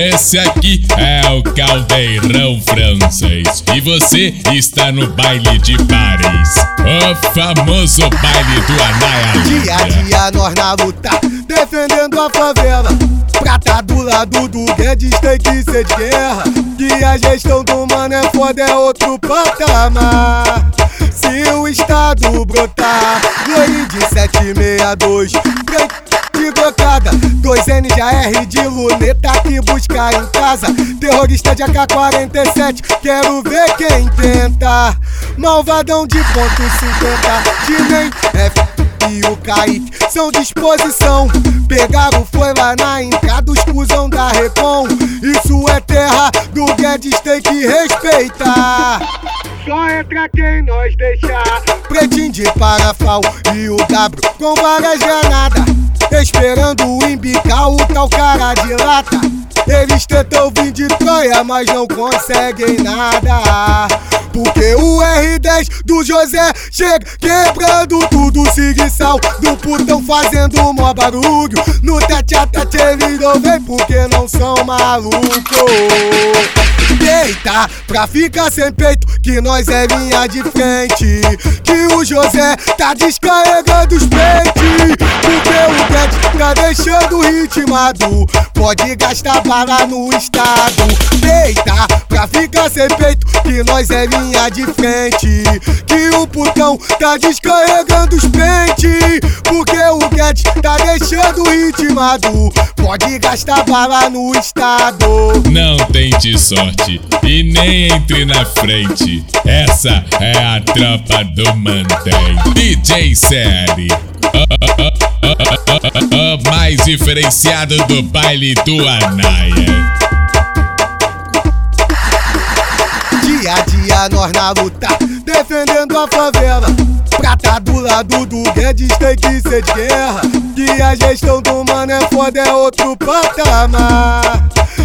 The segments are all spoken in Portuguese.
Esse aqui é o caldeirão francês e você está no baile de Paris, o famoso baile do Anaia. Dia a dia nós na luta, defendendo a favela. Pra tá do lado do Guedes tem que ser de guerra. Que a gestão do mano é foda, é outro patamar. Se o estado brotar, Glória de 762, de brocada, 2N de AR de luneta que busca em casa. Terrorista de AK-47, quero ver quem tenta. Malvadão de ponto 50, de nem F e o Kaique são disposição. Pegaram foi lá na Inca dos cuzão da Recon. Isso é terra do Guedes, tem que respeitar. Só entra quem nós deixar. Pretinho de parafal e o W com várias granadas. Esperando embicar o tal cara de lata. Eles tentam vir de Troia, mas não conseguem nada. Porque o R10 do José chega quebrando tudo, sal do putão fazendo mó barulho. No tete a tete eles não vem porque não são malucos. Pra ficar sem peito, que nós é linha de frente. Que o José tá descarregando os peitos. Porque o Pet tá deixando ritmado. Pode gastar bala no estado. Eita, pra ficar sem peito, que nós é linha de frente. Que o putão tá descarregando os pentes. Porque o Guedes tá deixando ritmado. Pode gastar bala no estado. Não tente sorte e nem entre na frente. Essa é a tropa do Mantém. DJ Série. O mais diferenciado do baile do Anaia. Dia a dia nós na luta, defendendo a favela. Pra tá do lado do Guedes tem que ser de guerra. Que a gestão do mano é foda, é outro patamar.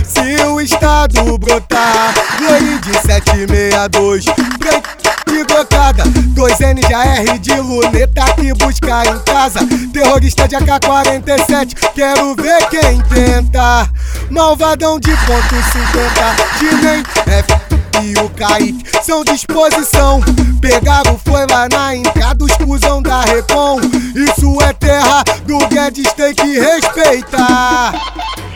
Se o estado brotar, Glória de 762, de brocada, 2N de AR de luneta que busca em casa. Terrorista de AK-47, quero ver quem tenta. Malvadão de ponto 50, de nem F e o Kaique são disposição. Pegaram foi lá na Inca dos cuzão da Recon. Isso é terra do Guedes, tem que respeitar.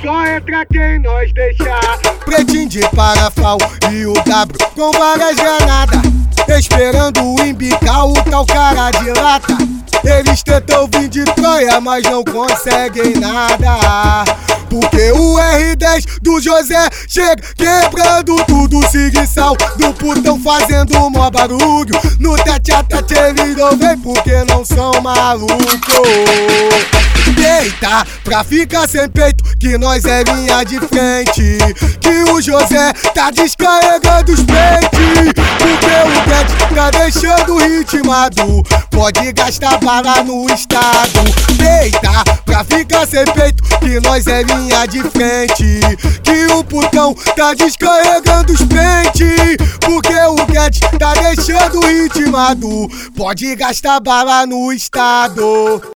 Só entra quem nós deixar. Pretinho de parafal e o W com várias granadas. Esperando embicar o tal cara de lata. Eles tentam vir de Troia, mas não conseguem nada. Porque o R10 do José chega quebrando tudo, sal do putão fazendo mó barulho. No tete a tete eles não vem porque não são malucos. Eita, pra ficar sem peito, que nós é linha de frente. Que o José tá descarregando os peitos. Deixando ritmado. Pode gastar bala no estado. Eita, pra ficar sem peito, que nós é linha de frente. Que o putão tá descarregando os pentes. Porque o Guedes tá deixando ritmado. Pode gastar bala no estado.